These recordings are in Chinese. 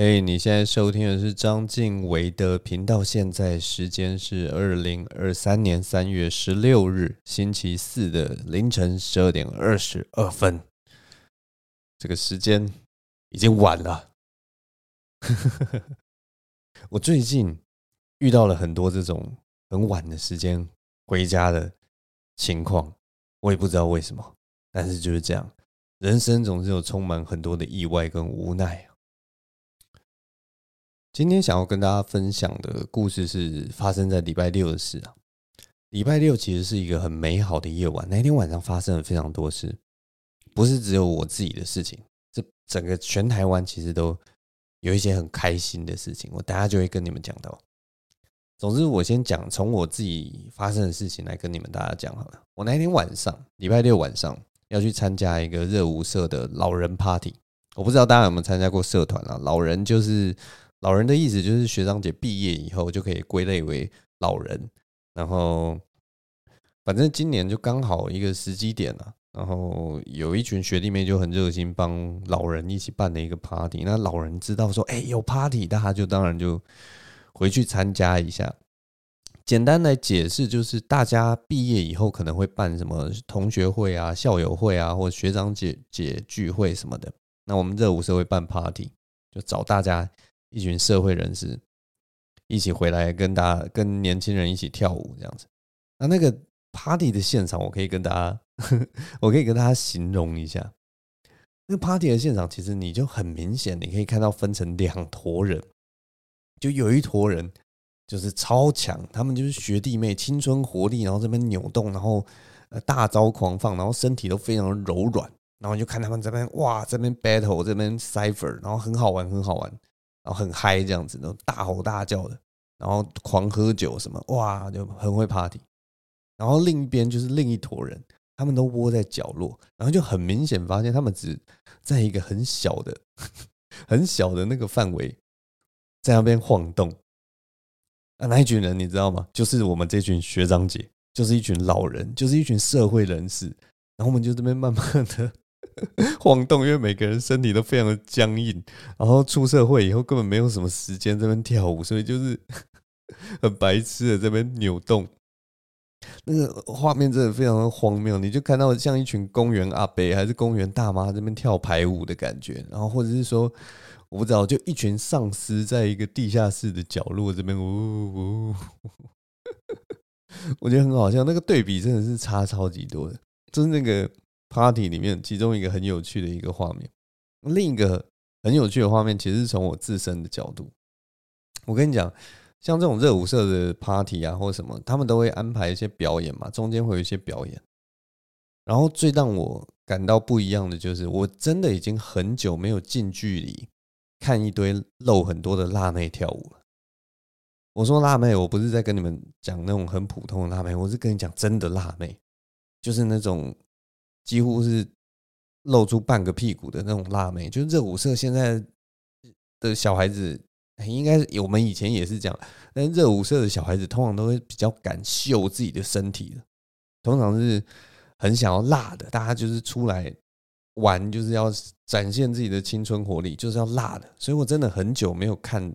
嘿，hey, 你现在收听的是张晋唯的频道。现在时间是二零二三年三月十六日星期四的凌晨十二点二十二分。这个时间已经晚了。我最近遇到了很多这种很晚的时间回家的情况，我也不知道为什么，但是就是这样。人生总是有充满很多的意外跟无奈。今天想要跟大家分享的故事是发生在礼拜六的事啊。礼拜六其实是一个很美好的夜晚，那天晚上发生了非常多事，不是只有我自己的事情，这整个全台湾其实都有一些很开心的事情，我等下就会跟你们讲到。总之，我先讲从我自己发生的事情来跟你们大家讲好了。我那天晚上，礼拜六晚上要去参加一个热舞社的老人 party，我不知道大家有没有参加过社团啊？老人就是。老人的意思就是学长姐毕业以后就可以归类为老人，然后反正今年就刚好一个时机点了，然后有一群学弟妹就很热心帮老人一起办了一个 party，那老人知道说哎有 party，大家就当然就回去参加一下。简单来解释就是大家毕业以后可能会办什么同学会啊、校友会啊，或学长姐姐聚会什么的。那我们热舞社会办 party，就找大家。一群社会人士一起回来跟大家、跟年轻人一起跳舞，这样子。那那个 party 的现场，我可以跟大家，我可以跟大家形容一下。那个 party 的现场，其实你就很明显，你可以看到分成两坨人，就有一坨人就是超强，他们就是学弟妹，青春活力，然后这边扭动，然后呃大招狂放，然后身体都非常柔软，然后就看他们这边哇，这边 battle，这边 cypher，然后很好玩，很好玩。然后很嗨这样子，然后大吼大叫的，然后狂喝酒什么，哇，就很会 party。然后另一边就是另一坨人，他们都窝在角落，然后就很明显发现他们只在一个很小的、很小的那个范围，在那边晃动。啊，那一群人你知道吗？就是我们这群学长姐，就是一群老人，就是一群社会人士。然后我们就这边慢慢的。晃动，因为每个人身体都非常的僵硬，然后出社会以后根本没有什么时间这边跳舞，所以就是 很白痴的这边扭动，那个画面真的非常的荒谬。你就看到像一群公园阿伯还是公园大妈这边跳排舞的感觉，然后或者是说我不知道，就一群丧尸在一个地下室的角落这边呜呜，我觉得很好笑，那个对比真的是差超级多的，就是那个。Party 里面，其中一个很有趣的一个画面，另一个很有趣的画面，其实是从我自身的角度。我跟你讲，像这种热舞社的 Party 啊，或什么，他们都会安排一些表演嘛，中间会有一些表演。然后最让我感到不一样的就是，我真的已经很久没有近距离看一堆露很多的辣妹跳舞了。我说辣妹，我不是在跟你们讲那种很普通的辣妹，我是跟你讲真的辣妹，就是那种。几乎是露出半个屁股的那种辣妹，就是热舞社现在的小孩子，应该我们以前也是这样，但热舞社的小孩子通常都会比较敢秀自己的身体的，通常是很想要辣的，大家就是出来玩，就是要展现自己的青春活力，就是要辣的。所以我真的很久没有看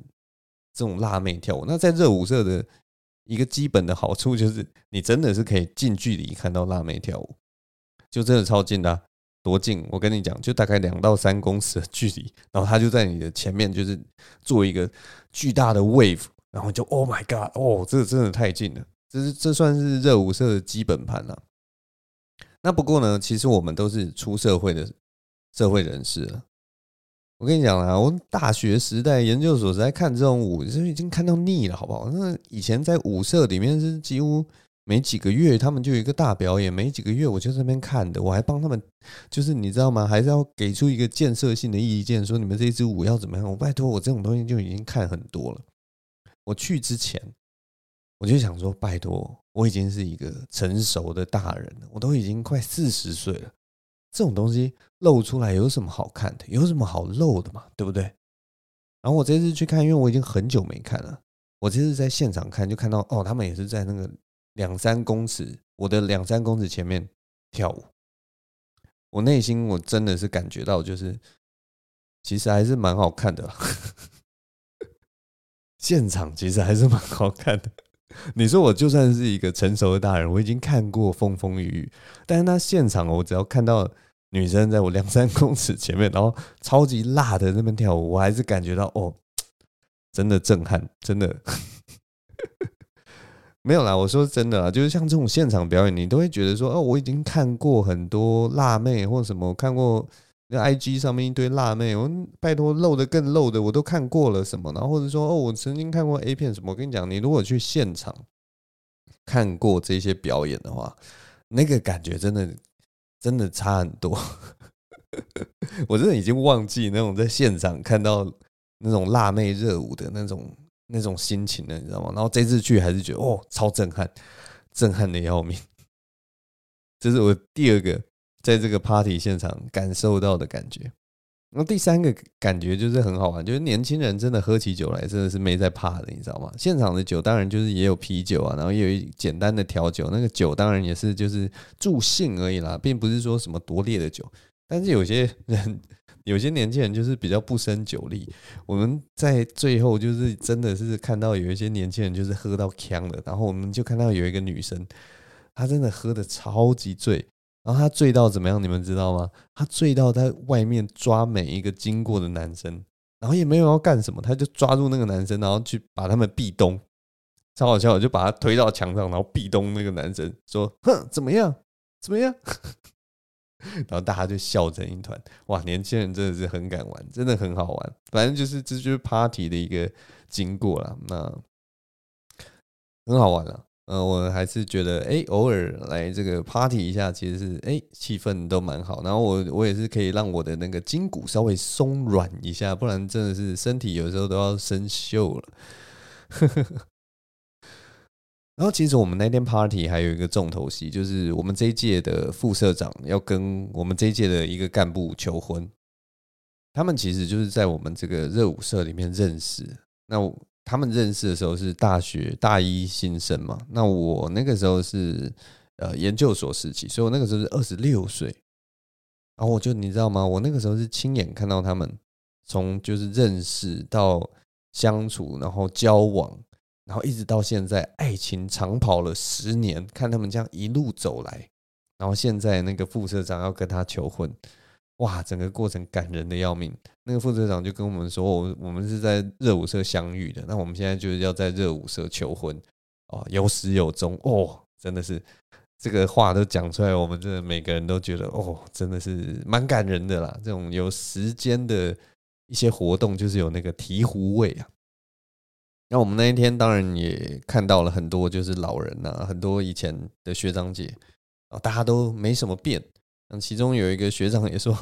这种辣妹跳舞。那在热舞社的一个基本的好处就是，你真的是可以近距离看到辣妹跳舞。就真的超近的，多近！我跟你讲，就大概两到三公尺的距离，然后他就在你的前面，就是做一个巨大的 wave，然后就 Oh my God，哦，这个真的太近了，这是这算是热舞社的基本盘了。那不过呢，其实我们都是出社会的社会人士了。我跟你讲啊，我大学时代、研究所在看这种舞，就已经看到腻了，好不好？那以前在舞社里面是几乎。没几个月，他们就有一个大表演。没几个月，我就在那边看的，我还帮他们，就是你知道吗？还是要给出一个建设性的意见，说你们这支舞要怎么样？我拜托，我这种东西就已经看很多了。我去之前，我就想说，拜托，我已经是一个成熟的大人了，我都已经快四十岁了，这种东西露出来有什么好看的？有什么好露的嘛？对不对？然后我这次去看，因为我已经很久没看了，我这次在现场看，就看到哦，他们也是在那个。两三公尺，我的两三公尺前面跳舞，我内心我真的是感觉到，就是其实还是蛮好看的。现场其实还是蛮好看的。你说我就算是一个成熟的大人，我已经看过风风雨雨，但是他现场，我只要看到女生在我两三公尺前面，然后超级辣的那边跳舞，我还是感觉到哦，真的震撼，真的没有啦。我说真的啦，就是像这种现场表演，你都会觉得说哦，我已经看过很多辣妹或什么，看过那。IG 上面一堆辣妹，我拜托露的更露的我都看过了什么，然后或者说哦，我曾经看过 A 片什么。我跟你讲，你如果去现场看过这些表演的话，那个感觉真的真的差很多。我真的已经忘记那种在现场看到那种辣妹热舞的那种那种心情的，你知道吗？然后这次去还是觉得哦，超震撼，震撼的要命。这是我第二个。在这个 party 现场感受到的感觉，那第三个感觉就是很好玩，就是年轻人真的喝起酒来真的是没在怕的，你知道吗？现场的酒当然就是也有啤酒啊，然后也有简单的调酒，那个酒当然也是就是助兴而已啦，并不是说什么多烈的酒。但是有些人，有些年轻人就是比较不胜酒力。我们在最后就是真的是看到有一些年轻人就是喝到呛了，然后我们就看到有一个女生，她真的喝得超级醉。然后她醉到怎么样？你们知道吗？她醉到在外面抓每一个经过的男生，然后也没有要干什么，她就抓住那个男生，然后去把他们壁咚，超好笑！我就把他推到墙上，然后壁咚那个男生，说：“哼，怎么样？怎么样？”然后大家就笑成一团。哇，年轻人真的是很敢玩，真的很好玩。反正就是这就是 party 的一个经过了，那很好玩了。呃，我还是觉得，哎，偶尔来这个 party 一下，其实是，哎，气氛都蛮好。然后我我也是可以让我的那个筋骨稍微松软一下，不然真的是身体有时候都要生锈了。然后其实我们那天 party 还有一个重头戏，就是我们这一届的副社长要跟我们这一届的一个干部求婚。他们其实就是在我们这个热舞社里面认识。那。他们认识的时候是大学大一新生嘛，那我那个时候是呃研究所时期，所以我那个时候是二十六岁，然后我就你知道吗？我那个时候是亲眼看到他们从就是认识到相处，然后交往，然后一直到现在爱情长跑了十年，看他们这样一路走来，然后现在那个副社长要跟他求婚。哇，整个过程感人的要命。那个副社长就跟我们说，我我们是在热舞社相遇的，那我们现在就是要在热舞社求婚哦，有始有终哦，真的是这个话都讲出来，我们真的每个人都觉得哦，真的是蛮感人的啦。这种有时间的一些活动，就是有那个醍醐味啊。那我们那一天当然也看到了很多就是老人呐，很多以前的学长姐啊，大家都没什么变。其中有一个学长也说：“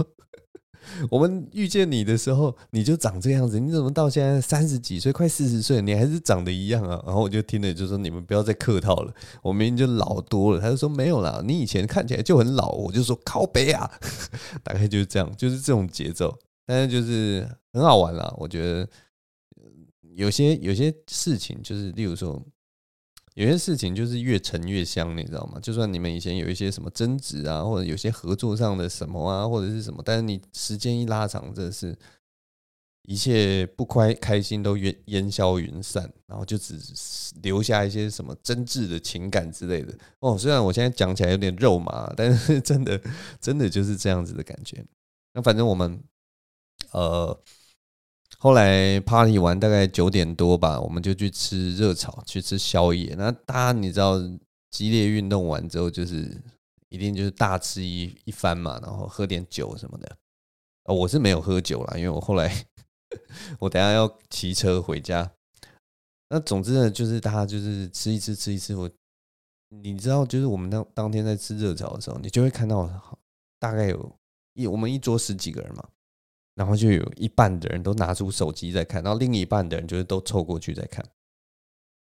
我们遇见你的时候，你就长这样子，你怎么到现在三十几岁，快四十岁，你还是长得一样啊？”然后我就听了，就说：“你们不要再客套了，我明明就老多了。”他就说：“没有啦，你以前看起来就很老。”我就说：“靠北啊！” 大概就是这样，就是这种节奏，但是就是很好玩啦。我觉得有些有些事情，就是例如说。有些事情就是越沉越香，你知道吗？就算你们以前有一些什么争执啊，或者有些合作上的什么啊，或者是什么，但是你时间一拉长，这是一切不快开心都烟烟消云散，然后就只留下一些什么真挚的情感之类的。哦，虽然我现在讲起来有点肉麻，但是 真的真的就是这样子的感觉。那反正我们呃。后来 party 完大概九点多吧，我们就去吃热炒，去吃宵夜。那大家你知道，激烈运动完之后，就是一定就是大吃一一番嘛，然后喝点酒什么的。我是没有喝酒啦，因为我后来 我等下要骑车回家。那总之呢，就是大家就是吃一吃，吃一吃。我你知道，就是我们当当天在吃热炒的时候，你就会看到大概有一我们一桌十几个人嘛。然后就有一半的人都拿出手机在看，然后另一半的人就是都凑过去在看。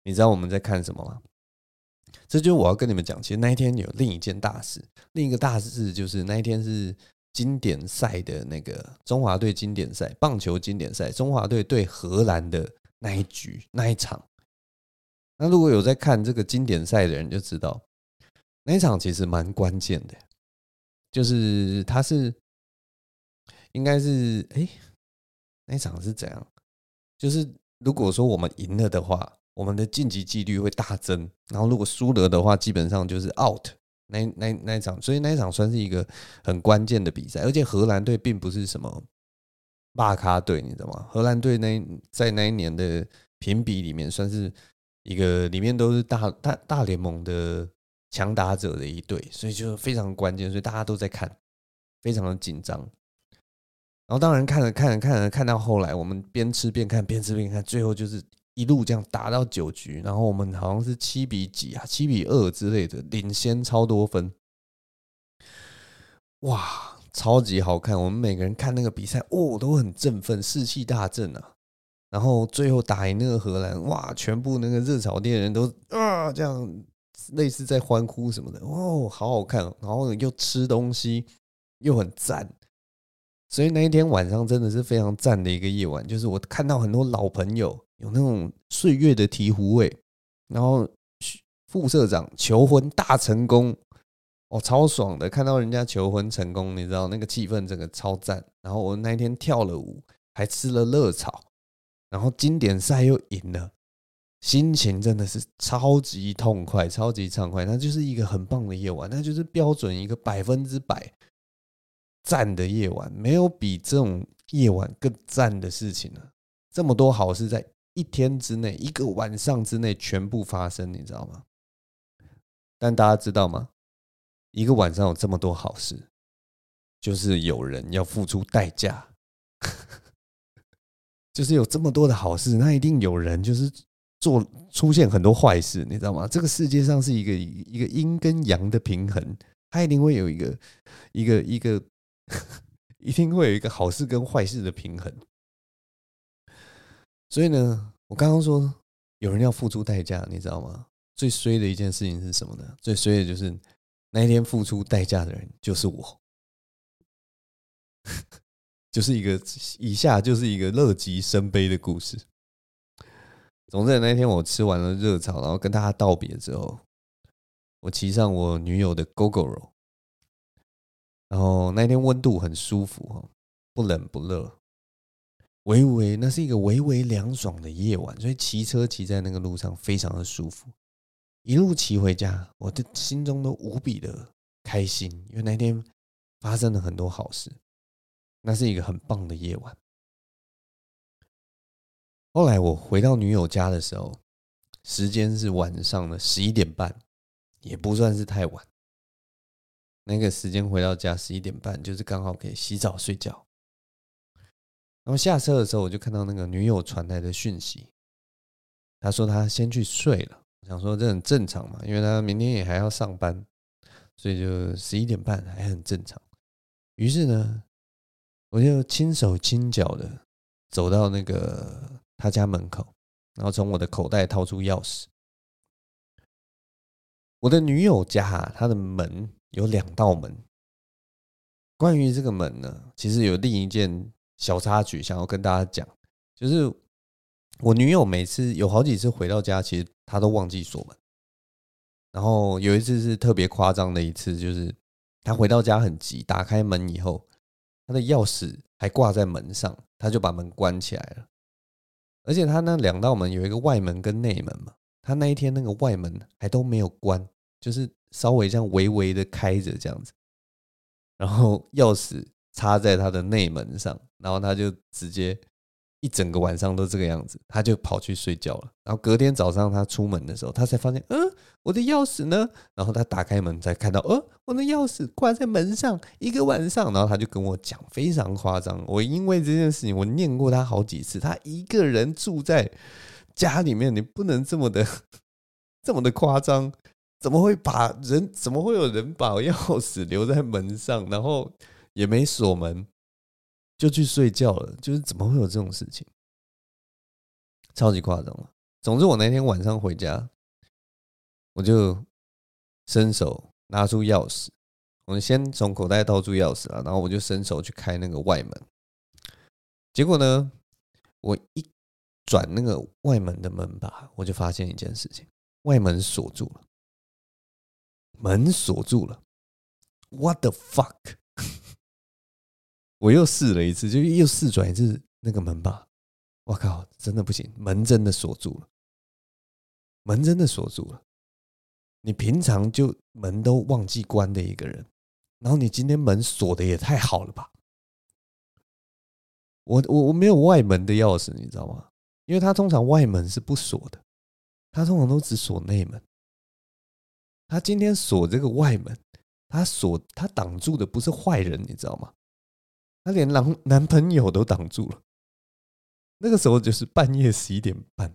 你知道我们在看什么吗？这就是我要跟你们讲，其实那一天有另一件大事，另一个大事就是那一天是经典赛的那个中华队经典赛，棒球经典赛，中华队对荷兰的那一局那一场。那如果有在看这个经典赛的人就知道，那一场其实蛮关键的，就是他是。应该是哎，那场是怎样？就是如果说我们赢了的话，我们的晋级几率会大增。然后如果输了的话，基本上就是 out 那。那那一场，所以那一场算是一个很关键的比赛。而且荷兰队并不是什么大咖队，你知道吗？荷兰队那在那一年的评比里面，算是一个里面都是大大大联盟的强打者的一队，所以就非常关键，所以大家都在看，非常的紧张。然后当然看着看着看着看到后来，我们边吃边看，边吃边看，最后就是一路这样打到九局，然后我们好像是七比几啊，七比二之类的，领先超多分，哇，超级好看！我们每个人看那个比赛，哦，都很振奋，士气大振啊。然后最后打赢那个荷兰，哇，全部那个热炒店人都啊这样类似在欢呼什么的，哦，好好看，然后又吃东西，又很赞。所以那一天晚上真的是非常赞的一个夜晚，就是我看到很多老朋友有那种岁月的醍醐味，然后副社长求婚大成功，哦，超爽的，看到人家求婚成功，你知道那个气氛整个超赞。然后我那一天跳了舞，还吃了热炒，然后经典赛又赢了，心情真的是超级痛快，超级畅快，那就是一个很棒的夜晚，那就是标准一个百分之百。赞的夜晚，没有比这种夜晚更赞的事情了。这么多好事在一天之内、一个晚上之内全部发生，你知道吗？但大家知道吗？一个晚上有这么多好事，就是有人要付出代价。就是有这么多的好事，那一定有人就是做出现很多坏事，你知道吗？这个世界上是一个一个阴跟阳的平衡，它一定会有一个一个一个。一定会有一个好事跟坏事的平衡，所以呢，我刚刚说有人要付出代价，你知道吗？最衰的一件事情是什么呢？最衰的就是那一天付出代价的人就是我，就是一个以下就是一个乐极生悲的故事。总之，那天我吃完了热炒，然后跟大家道别之后，我骑上我女友的 GOGO。然后那天温度很舒服哈，不冷不热，微微那是一个微微凉爽的夜晚，所以骑车骑在那个路上非常的舒服。一路骑回家，我的心中都无比的开心，因为那天发生了很多好事，那是一个很棒的夜晚。后来我回到女友家的时候，时间是晚上的十一点半，也不算是太晚。那个时间回到家十一点半，就是刚好可以洗澡睡觉。然后下车的时候，我就看到那个女友传来的讯息，她说她先去睡了。想说这很正常嘛，因为她明天也还要上班，所以就十一点半还很正常。于是呢，我就轻手轻脚的走到那个她家门口，然后从我的口袋掏出钥匙。我的女友家，她的门。有两道门。关于这个门呢，其实有另一件小插曲想要跟大家讲，就是我女友每次有好几次回到家，其实她都忘记锁门。然后有一次是特别夸张的一次，就是她回到家很急，打开门以后，她的钥匙还挂在门上，她就把门关起来了。而且她那两道门有一个外门跟内门嘛，她那一天那个外门还都没有关，就是。稍微这样微微的开着这样子，然后钥匙插在他的内门上，然后他就直接一整个晚上都这个样子，他就跑去睡觉了。然后隔天早上他出门的时候，他才发现，嗯，我的钥匙呢？然后他打开门才看到，呃，我的钥匙挂在门上一个晚上。然后他就跟我讲，非常夸张。我因为这件事情，我念过他好几次。他一个人住在家里面，你不能这么的 这么的夸张。怎么会把人？怎么会有人把钥匙留在门上，然后也没锁门，就去睡觉了？就是怎么会有这种事情？超级夸张了。总之，我那天晚上回家，我就伸手拿出钥匙，我先从口袋掏出钥匙了，然后我就伸手去开那个外门。结果呢，我一转那个外门的门把，我就发现一件事情：外门锁住了。门锁住了，What the fuck！我又试了一次，就又试转一次那个门把，我靠，真的不行，门真的锁住了，门真的锁住了。你平常就门都忘记关的一个人，然后你今天门锁的也太好了吧？我我我没有外门的钥匙，你知道吗？因为他通常外门是不锁的，他通常都只锁内门。他今天锁这个外门，他锁他挡住的不是坏人，你知道吗？他连男男朋友都挡住了。那个时候就是半夜十一点半，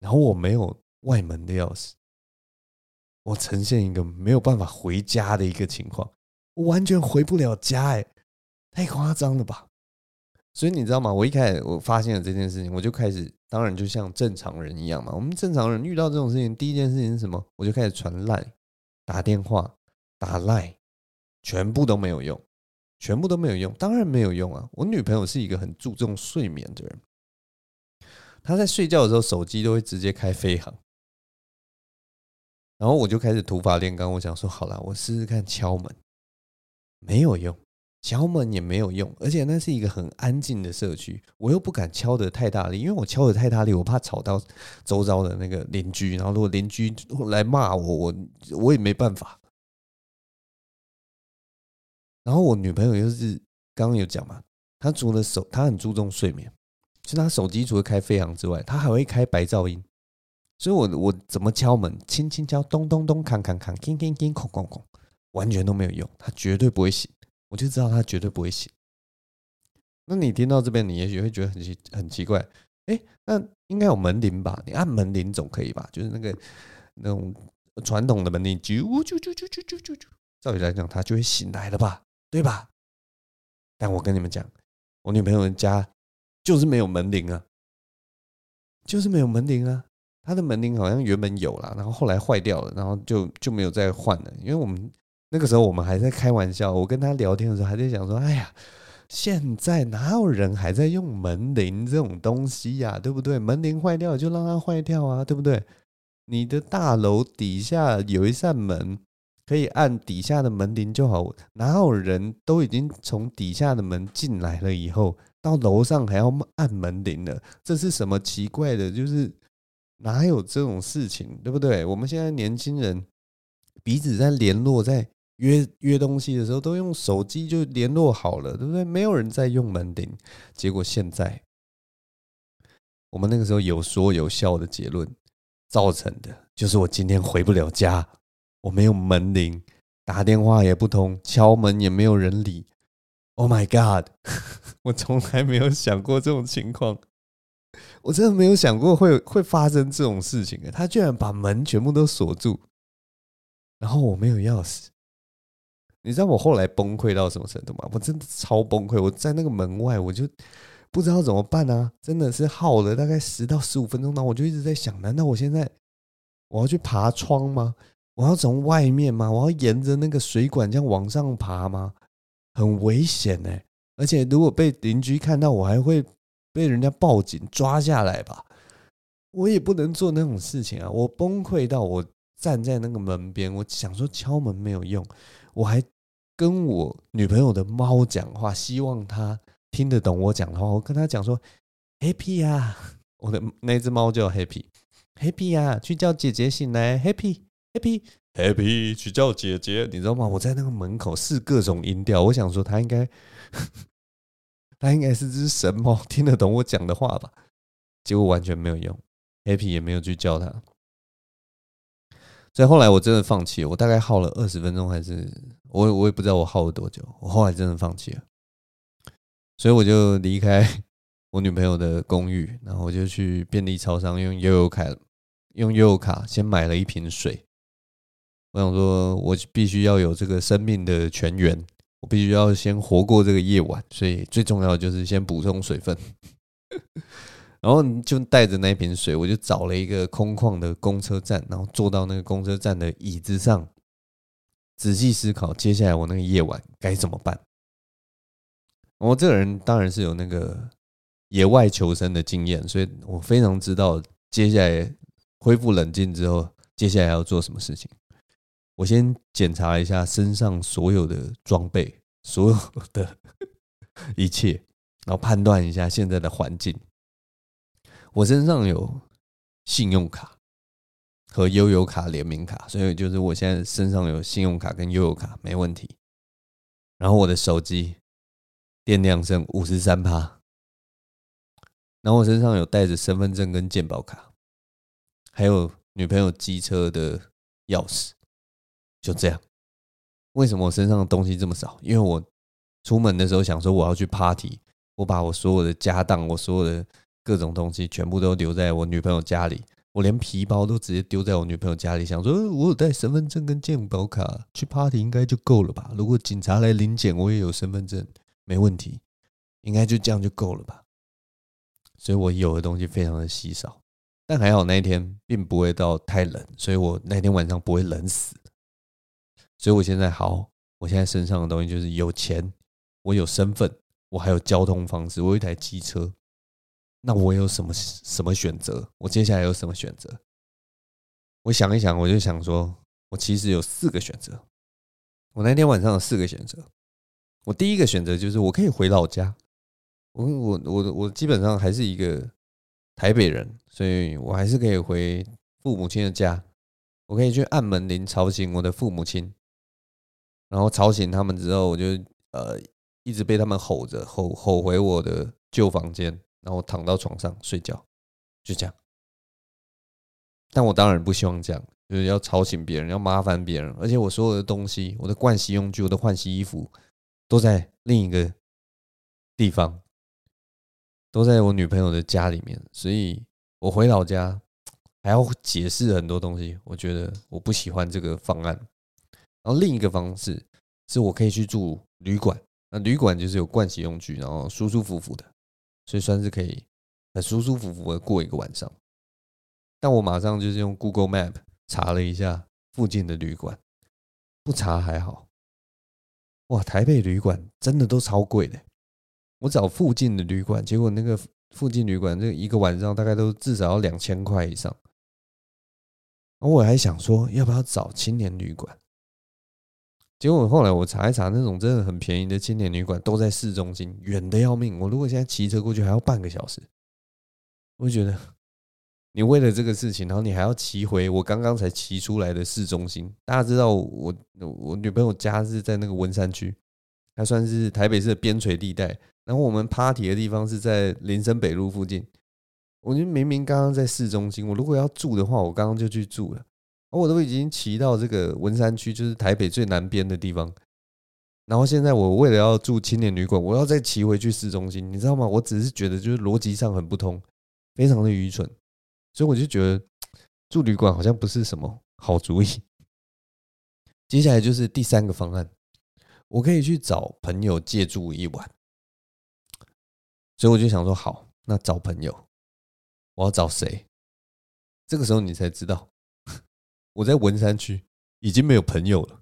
然后我没有外门的钥匙，我呈现一个没有办法回家的一个情况，我完全回不了家，哎，太夸张了吧！所以你知道吗？我一开始我发现了这件事情，我就开始，当然就像正常人一样嘛。我们正常人遇到这种事情，第一件事情是什么？我就开始传赖、打电话、打赖，全部都没有用。全部都没有用，当然没有用啊！我女朋友是一个很注重睡眠的人，她在睡觉的时候手机都会直接开飞航，然后我就开始土法炼钢，我想说好了，我试试看敲门，没有用，敲门也没有用，而且那是一个很安静的社区，我又不敢敲得太大力，因为我敲得太大力，我怕吵到周遭的那个邻居，然后如果邻居来骂我，我我也没办法。然后我女朋友又是刚刚有讲嘛，她除了手，她很注重睡眠，其实她手机除了开飞扬之外，她还会开白噪音。所以我我怎么敲门，轻轻敲，咚咚咚，扛扛扛，叮叮叮，哐哐哐，完全都没有用，她绝对不会醒。我就知道他绝对不会醒。那你听到这边，你也许会觉得很奇很奇怪，哎，那应该有门铃吧？你按门铃总可以吧？就是那个那种传统的门铃，啾啾啾啾啾啾啾啾，照理来讲，他就会醒来了吧？对吧？但我跟你们讲，我女朋友的家就是没有门铃啊，就是没有门铃啊。她的门铃好像原本有了，然后后来坏掉了，然后就就没有再换了。因为我们那个时候我们还在开玩笑，我跟他聊天的时候还在想说：“哎呀，现在哪有人还在用门铃这种东西呀？对不对？门铃坏掉就让它坏掉啊，对不对？你的大楼底下有一扇门。”可以按底下的门铃就好，哪有人都已经从底下的门进来了以后，到楼上还要按门铃了？这是什么奇怪的？就是哪有这种事情，对不对？我们现在年轻人彼此在联络，在约约东西的时候，都用手机就联络好了，对不对？没有人在用门铃。结果现在，我们那个时候有说有笑的结论造成的，就是我今天回不了家。我没有门铃，打电话也不通，敲门也没有人理。Oh my god！我从来没有想过这种情况，我真的没有想过会会发生这种事情。他居然把门全部都锁住，然后我没有钥匙。你知道我后来崩溃到什么程度吗？我真的超崩溃。我在那个门外，我就不知道怎么办啊！真的是耗了大概十到十五分钟，然后我就一直在想：难道我现在我要去爬窗吗？我要从外面吗？我要沿着那个水管这样往上爬吗？很危险呢！而且如果被邻居看到，我还会被人家报警抓下来吧？我也不能做那种事情啊！我崩溃到我站在那个门边，我想说敲门没有用，我还跟我女朋友的猫讲话，希望它听得懂我讲的话。我跟他讲说：“Happy 啊，我的那只猫叫 Happy，Happy 啊，去叫姐姐醒来，Happy。” Happy Happy 去叫姐姐，你知道吗？我在那个门口试各种音调，我想说它应该，它应该是只神猫，听得懂我讲的话吧？结果完全没有用，Happy 也没有去叫它。所以后来我真的放弃了，我大概耗了二十分钟，还是我我也不知道我耗了多久。我后来真的放弃了，所以我就离开 我女朋友的公寓，然后我就去便利超商用悠游卡，用悠游卡先买了一瓶水。我想说，我必须要有这个生命的泉源，我必须要先活过这个夜晚，所以最重要的就是先补充水分。然后就带着那瓶水，我就找了一个空旷的公车站，然后坐到那个公车站的椅子上，仔细思考接下来我那个夜晚该怎么办。我这个人当然是有那个野外求生的经验，所以我非常知道接下来恢复冷静之后，接下来要做什么事情。我先检查一下身上所有的装备，所有的 一切，然后判断一下现在的环境，我身上有信用卡和悠游卡联名卡，所以就是我现在身上有信用卡跟悠游卡没问题。然后我的手机电量剩五十三趴，然后我身上有带着身份证跟健保卡，还有女朋友机车的钥匙，就这样。为什么我身上的东西这么少？因为我出门的时候想说我要去 party，我把我所有的家当、我所有的各种东西全部都留在我女朋友家里，我连皮包都直接丢在我女朋友家里，想说我有带身份证跟健保卡去 party 应该就够了吧？如果警察来临检，我也有身份证，没问题，应该就这样就够了吧？所以我有的东西非常的稀少，但还好那一天并不会到太冷，所以我那天晚上不会冷死。所以，我现在好，我现在身上的东西就是有钱，我有身份，我还有交通方式，我有一台机车。那我有什么什么选择？我接下来有什么选择？我想一想，我就想说，我其实有四个选择。我那天晚上有四个选择。我第一个选择就是我可以回老家。我我我我基本上还是一个台北人，所以我还是可以回父母亲的家。我可以去按门铃吵醒我的父母亲。然后吵醒他们之后，我就呃一直被他们吼着吼吼回我的旧房间，然后躺到床上睡觉，就这样。但我当然不希望这样，就是要吵醒别人，要麻烦别人，而且我所有的东西，我的盥洗用具，我的换洗衣服，都在另一个地方，都在我女朋友的家里面，所以我回老家还要解释很多东西，我觉得我不喜欢这个方案。然后另一个方式是我可以去住旅馆，那旅馆就是有盥洗用具，然后舒舒服服的，所以算是可以很舒舒服服的过一个晚上。但我马上就是用 Google Map 查了一下附近的旅馆，不查还好，哇，台北旅馆真的都超贵的。我找附近的旅馆，结果那个附近旅馆这一个晚上大概都至少要两千块以上。我还想说，要不要找青年旅馆？结果后来我查一查，那种真的很便宜的青年旅馆都在市中心，远的要命。我如果现在骑车过去还要半个小时，我就觉得你为了这个事情，然后你还要骑回我刚刚才骑出来的市中心。大家知道我我女朋友家是在那个文山区，还算是台北市的边陲地带。然后我们 party 的地方是在林森北路附近。我觉得明明刚刚在市中心，我如果要住的话，我刚刚就去住了。我都已经骑到这个文山区，就是台北最南边的地方。然后现在我为了要住青年旅馆，我要再骑回去市中心，你知道吗？我只是觉得就是逻辑上很不通，非常的愚蠢。所以我就觉得住旅馆好像不是什么好主意。接下来就是第三个方案，我可以去找朋友借住一晚。所以我就想说，好，那找朋友，我要找谁？这个时候你才知道。我在文山区已经没有朋友了。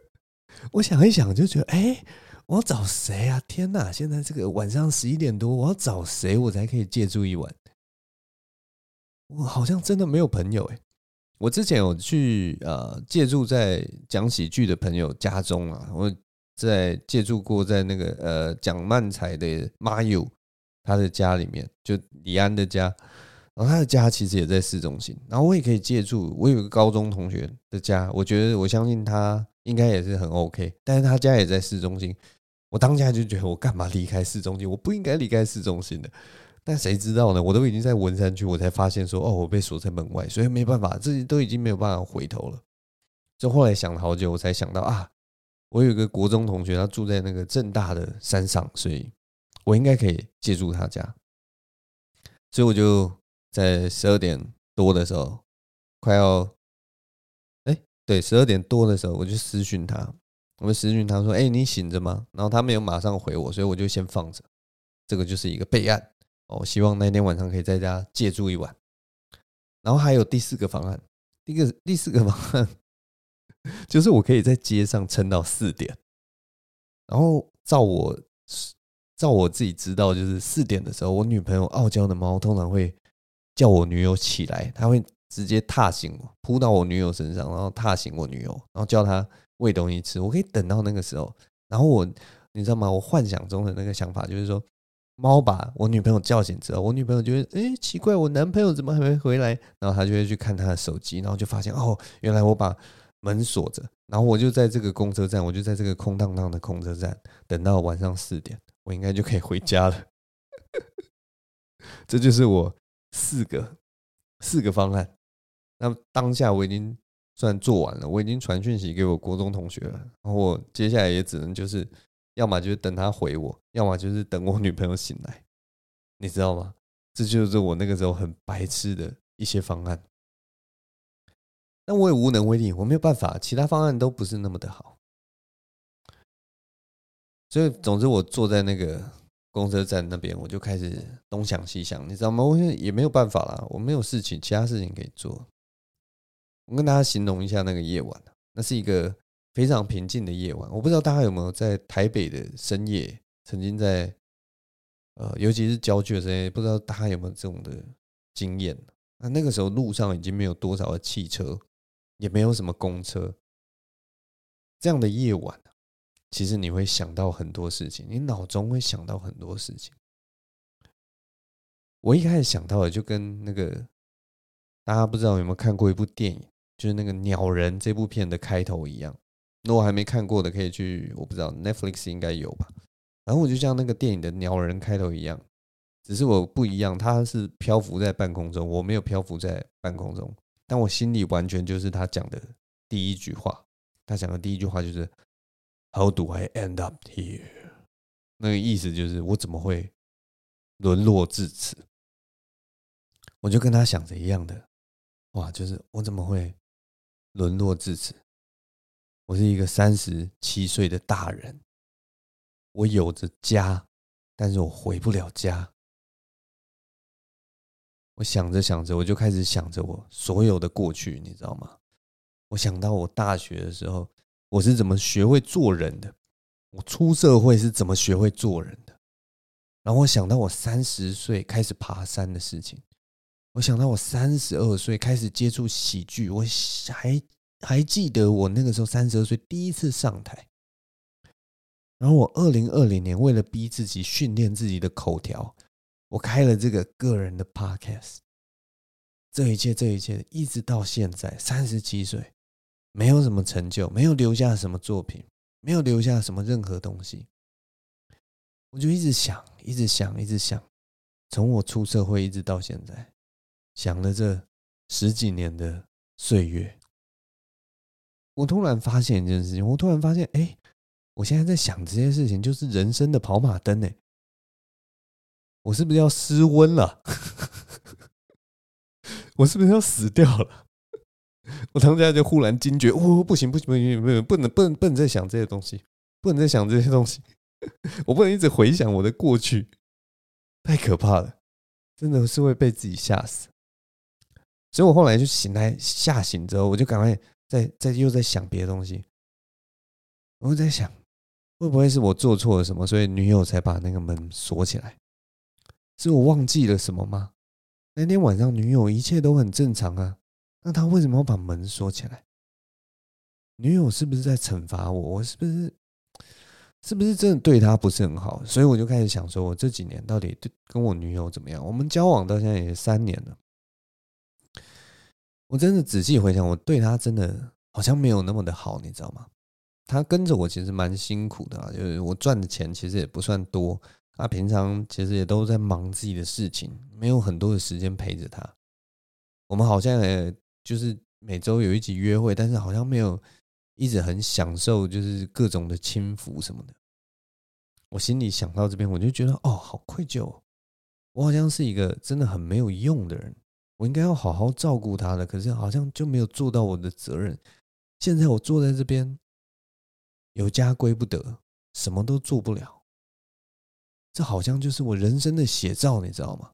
我想一想，就觉得，哎，我要找谁啊？天哪！现在这个晚上十一点多，我要找谁我才可以借住一晚？我好像真的没有朋友哎。我之前有去呃借住在讲喜剧的朋友家中啊，我在借住过在那个呃讲漫才的妈友他的家里面，就李安的家。然后他的家其实也在市中心，然后我也可以借住。我有个高中同学的家，我觉得我相信他应该也是很 OK，但是他家也在市中心。我当下就觉得我干嘛离开市中心？我不应该离开市中心的。但谁知道呢？我都已经在文山区，我才发现说哦，我被锁在门外，所以没办法，自己都已经没有办法回头了。就后来想了好久，我才想到啊，我有一个国中同学，他住在那个正大的山上，所以我应该可以借住他家。所以我就。在十二点多的时候，快要，哎，对，十二点多的时候，我就私讯他，我们私讯他说：“哎，你醒着吗？”然后他没有马上回我，所以我就先放着。这个就是一个备案哦，希望那天晚上可以在家借住一晚。然后还有第四个方案，第一个第四个方案 就是我可以在街上撑到四点。然后照我照我自己知道，就是四点的时候，我女朋友傲娇的猫通常会。叫我女友起来，他会直接踏醒我，扑到我女友身上，然后踏醒我女友，然后叫她喂东西吃。我可以等到那个时候，然后我，你知道吗？我幻想中的那个想法就是说，猫把我女朋友叫醒之后，我女朋友觉得，哎，奇怪，我男朋友怎么还没回来？然后她就会去看她的手机，然后就发现，哦，原来我把门锁着。然后我就在这个公车站，我就在这个空荡荡的公车站等到晚上四点，我应该就可以回家了。这就是我四个四个方案。那当下我已经算做完了，我已经传讯息给我国中同学了。然后我接下来也只能就是。要么就是等他回我，要么就是等我女朋友醒来，你知道吗？这就是我那个时候很白痴的一些方案。但我也无能为力，我没有办法，其他方案都不是那么的好。所以，总之，我坐在那个公车站那边，我就开始东想西想，你知道吗？我现在也没有办法了，我没有事情，其他事情可以做。我跟大家形容一下那个夜晚，那是一个。非常平静的夜晚，我不知道大家有没有在台北的深夜，曾经在呃，尤其是郊区的深夜，不知道大家有没有这种的经验？那那个时候路上已经没有多少的汽车，也没有什么公车，这样的夜晚，其实你会想到很多事情，你脑中会想到很多事情。我一开始想到的就跟那个大家不知道有没有看过一部电影，就是那个《鸟人》这部片的开头一样。那我还没看过的，可以去，我不知道 Netflix 应该有吧。然后我就像那个电影的鸟人开头一样，只是我不一样，他是漂浮在半空中，我没有漂浮在半空中，但我心里完全就是他讲的第一句话。他讲的第一句话就是 “How do I end up here？” 那个意思就是我怎么会沦落至此？我就跟他想着一样的，哇，就是我怎么会沦落至此？我是一个三十七岁的大人，我有着家，但是我回不了家。我想着想着，我就开始想着我所有的过去，你知道吗？我想到我大学的时候，我是怎么学会做人的，我出社会是怎么学会做人的。然后我想到我三十岁开始爬山的事情，我想到我三十二岁开始接触喜剧，我还。还记得我那个时候三十二岁第一次上台，然后我二零二零年为了逼自己训练自己的口条，我开了这个个人的 podcast。这一切，这一切，一直到现在三十七岁，没有什么成就，没有留下什么作品，没有留下什么任何东西，我就一直想，一直想，一直想，从我出社会一直到现在，想了这十几年的岁月。我突然发现一件事情，我突然发现，哎，我现在在想这些事情，就是人生的跑马灯，哎，我是不是要失温了？我是不是要死掉了？我当下就忽然惊觉，哦，不行不行不行不行，不能不能不能再想这些东西，不能再想这些东西，我不能一直回想我的过去，太可怕了，真的是会被自己吓死。所以我后来就醒来，吓醒之后，我就赶快。在在又在想别的东西，我在想，会不会是我做错了什么，所以女友才把那个门锁起来？是我忘记了什么吗？那天晚上女友一切都很正常啊，那他为什么要把门锁起来？女友是不是在惩罚我？我是不是是不是真的对她不是很好？所以我就开始想说，我这几年到底对跟我女友怎么样？我们交往到现在也三年了。我真的仔细回想，我对他真的好像没有那么的好，你知道吗？他跟着我其实蛮辛苦的，就是我赚的钱其实也不算多，他平常其实也都在忙自己的事情，没有很多的时间陪着他。我们好像也就是每周有一集约会，但是好像没有一直很享受，就是各种的轻浮什么的。我心里想到这边，我就觉得哦，好愧疚，我好像是一个真的很没有用的人。我应该要好好照顾他的，可是好像就没有做到我的责任。现在我坐在这边，有家归不得，什么都做不了。这好像就是我人生的写照，你知道吗？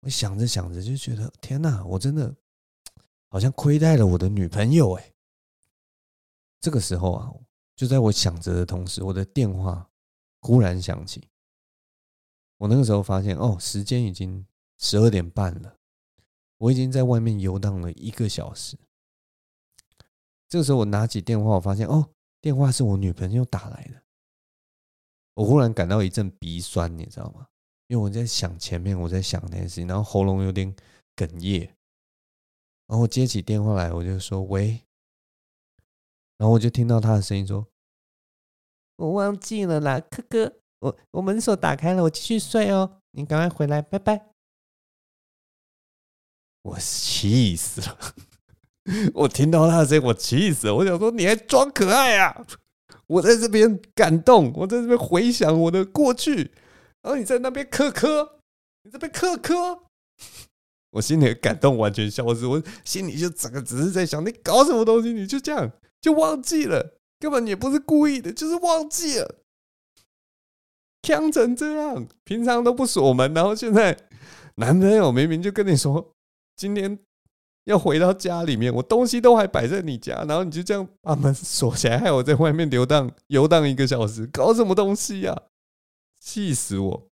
我想着想着就觉得，天哪，我真的好像亏待了我的女朋友哎。这个时候啊，就在我想着的同时，我的电话忽然响起。我那个时候发现，哦，时间已经十二点半了。我已经在外面游荡了一个小时。这个时候，我拿起电话，我发现哦，电话是我女朋友打来的。我忽然感到一阵鼻酸，你知道吗？因为我在想前面，我在想那件事情，然后喉咙有点哽咽，然后接起电话来，我就说：“喂。”然后我就听到他的声音说：“我忘记了啦，柯哥，我我门锁打开了，我继续睡哦，你赶快回来，拜拜。”我气死了！我听到他的声音，我气死了！我想说，你还装可爱啊？我在这边感动，我在这边回想我的过去。然后你在那边磕磕，你这边磕磕，我心里的感动完全消失，我心里就整个只是在想，你搞什么东西？你就这样就忘记了，根本也不是故意的，就是忘记了，呛成这样，平常都不锁门，然后现在男朋友明明就跟你说，今天要回到家里面，我东西都还摆在你家，然后你就这样把门锁起来，害我在外面游荡游荡一个小时，搞什么东西呀？气死我！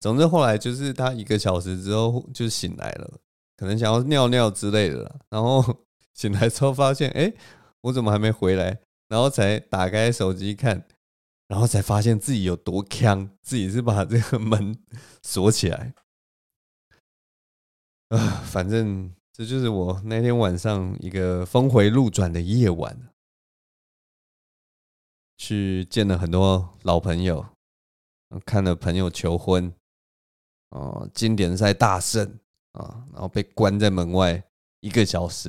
总之后来就是他一个小时之后就醒来了，可能想要尿尿之类的。然后 醒来之后发现，哎，我怎么还没回来？然后才打开手机看，然后才发现自己有多锵，自己是把这个门 锁起来。啊，反正这就是我那天晚上一个峰回路转的夜晚，去见了很多老朋友。看了朋友求婚，哦，经典赛大胜啊，然后被关在门外一个小时，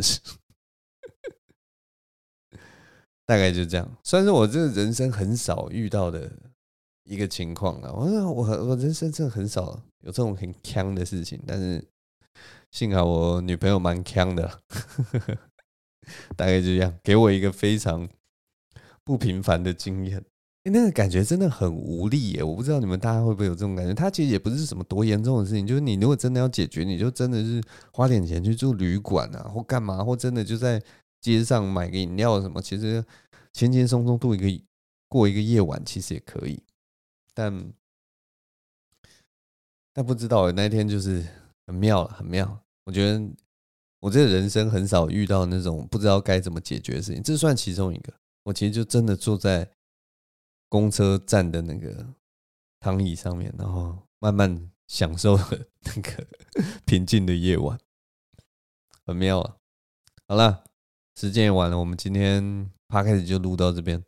大概就这样，算是我这人生很少遇到的一个情况了。我我我人生真的很少有这种很锵的事情，但是幸好我女朋友蛮锵的，大概就这样，给我一个非常不平凡的经验。那个感觉真的很无力耶！我不知道你们大家会不会有这种感觉。它其实也不是什么多严重的事情，就是你如果真的要解决，你就真的是花点钱去住旅馆啊，或干嘛，或真的就在街上买个饮料什么，其实轻轻松松度一个过一个夜晚，其实也可以。但但不知道那天就是很妙了，很妙。我觉得我这人生很少遇到那种不知道该怎么解决的事情，这算其中一个。我其实就真的坐在。公车站的那个躺椅上面，然后慢慢享受那个 平静的夜晚，很妙啊！好了，时间也晚了，我们今天 podcast 就录到这边。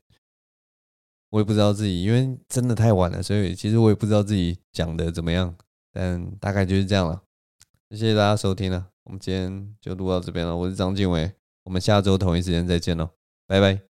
我也不知道自己，因为真的太晚了，所以其实我也不知道自己讲的怎么样，但大概就是这样了。谢谢大家收听了，我们今天就录到这边了。我是张晋维，我们下周同一时间再见喽，拜拜。